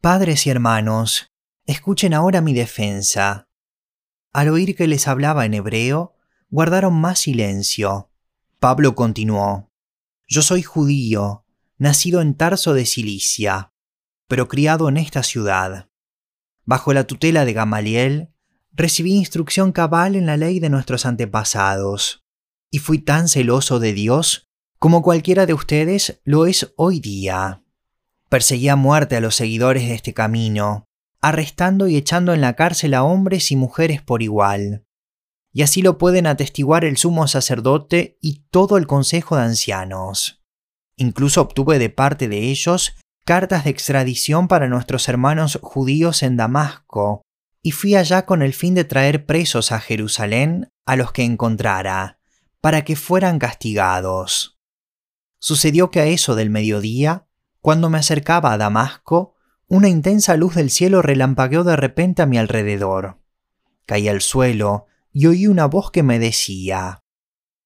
Padres y hermanos, escuchen ahora mi defensa. Al oír que les hablaba en hebreo, guardaron más silencio. Pablo continuó, Yo soy judío, nacido en Tarso de Cilicia, pero criado en esta ciudad. Bajo la tutela de Gamaliel, recibí instrucción cabal en la ley de nuestros antepasados, y fui tan celoso de Dios como cualquiera de ustedes lo es hoy día. Perseguí a muerte a los seguidores de este camino, arrestando y echando en la cárcel a hombres y mujeres por igual. Y así lo pueden atestiguar el sumo sacerdote y todo el consejo de ancianos. Incluso obtuve de parte de ellos cartas de extradición para nuestros hermanos judíos en Damasco, y fui allá con el fin de traer presos a Jerusalén a los que encontrara, para que fueran castigados. Sucedió que a eso del mediodía, cuando me acercaba a Damasco, una intensa luz del cielo relampagueó de repente a mi alrededor. Caí al suelo y oí una voz que me decía,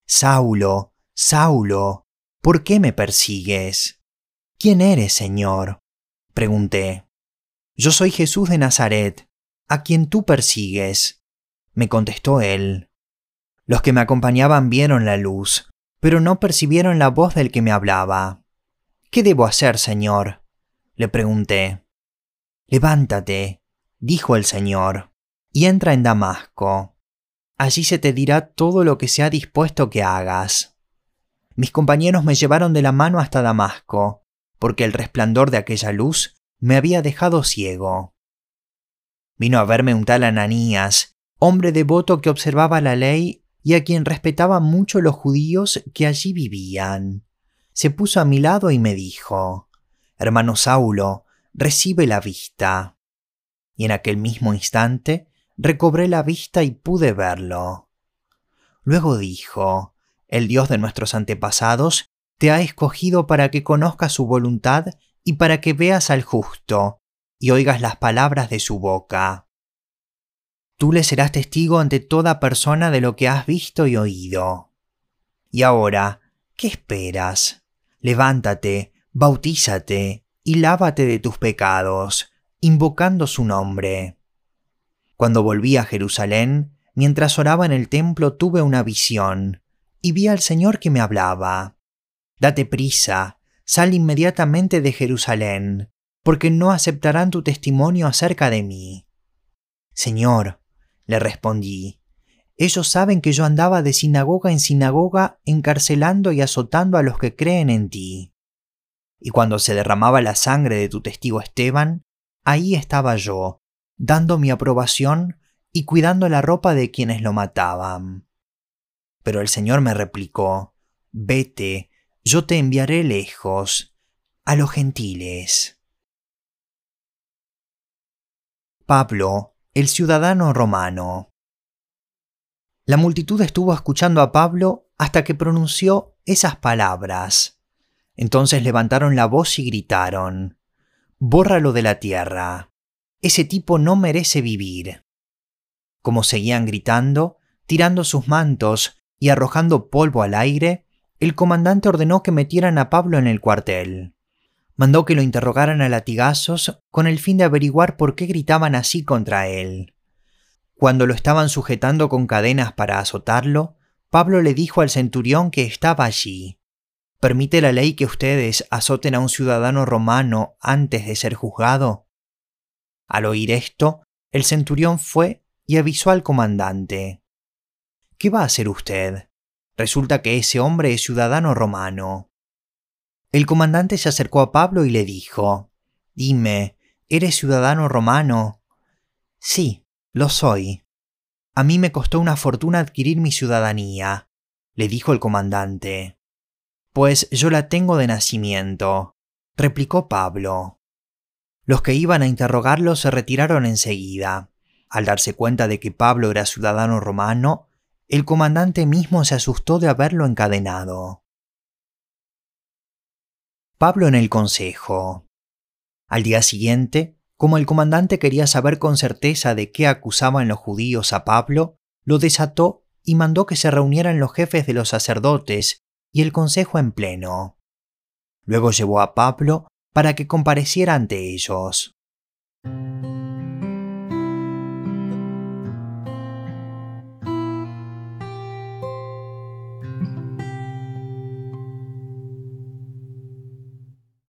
Saulo, Saulo, ¿por qué me persigues? ¿Quién eres, Señor? Pregunté. Yo soy Jesús de Nazaret, a quien tú persigues, me contestó él. Los que me acompañaban vieron la luz, pero no percibieron la voz del que me hablaba. ¿Qué debo hacer, Señor? le pregunté. Levántate, dijo el Señor, y entra en Damasco. Allí se te dirá todo lo que se ha dispuesto que hagas. Mis compañeros me llevaron de la mano hasta Damasco, porque el resplandor de aquella luz me había dejado ciego. Vino a verme un tal Ananías, hombre devoto que observaba la ley y a quien respetaban mucho los judíos que allí vivían. Se puso a mi lado y me dijo, Hermano Saulo, recibe la vista. Y en aquel mismo instante recobré la vista y pude verlo. Luego dijo, El Dios de nuestros antepasados te ha escogido para que conozcas su voluntad y para que veas al justo y oigas las palabras de su boca. Tú le serás testigo ante toda persona de lo que has visto y oído. Y ahora, ¿qué esperas? Levántate, bautízate y lávate de tus pecados, invocando su nombre. Cuando volví a Jerusalén, mientras oraba en el templo tuve una visión, y vi al Señor que me hablaba. Date prisa, sal inmediatamente de Jerusalén, porque no aceptarán tu testimonio acerca de mí. Señor, le respondí. Ellos saben que yo andaba de sinagoga en sinagoga encarcelando y azotando a los que creen en ti. Y cuando se derramaba la sangre de tu testigo Esteban, ahí estaba yo, dando mi aprobación y cuidando la ropa de quienes lo mataban. Pero el Señor me replicó, Vete, yo te enviaré lejos, a los gentiles. Pablo el ciudadano romano. La multitud estuvo escuchando a Pablo hasta que pronunció esas palabras. Entonces levantaron la voz y gritaron, Bórralo de la tierra. Ese tipo no merece vivir. Como seguían gritando, tirando sus mantos y arrojando polvo al aire, el comandante ordenó que metieran a Pablo en el cuartel mandó que lo interrogaran a latigazos con el fin de averiguar por qué gritaban así contra él. Cuando lo estaban sujetando con cadenas para azotarlo, Pablo le dijo al centurión que estaba allí. ¿Permite la ley que ustedes azoten a un ciudadano romano antes de ser juzgado? Al oír esto, el centurión fue y avisó al comandante. ¿Qué va a hacer usted? Resulta que ese hombre es ciudadano romano. El comandante se acercó a Pablo y le dijo, Dime, ¿eres ciudadano romano? Sí, lo soy. A mí me costó una fortuna adquirir mi ciudadanía, le dijo el comandante. Pues yo la tengo de nacimiento, replicó Pablo. Los que iban a interrogarlo se retiraron enseguida. Al darse cuenta de que Pablo era ciudadano romano, el comandante mismo se asustó de haberlo encadenado. Pablo en el consejo. Al día siguiente, como el comandante quería saber con certeza de qué acusaban los judíos a Pablo, lo desató y mandó que se reunieran los jefes de los sacerdotes y el consejo en pleno. Luego llevó a Pablo para que compareciera ante ellos.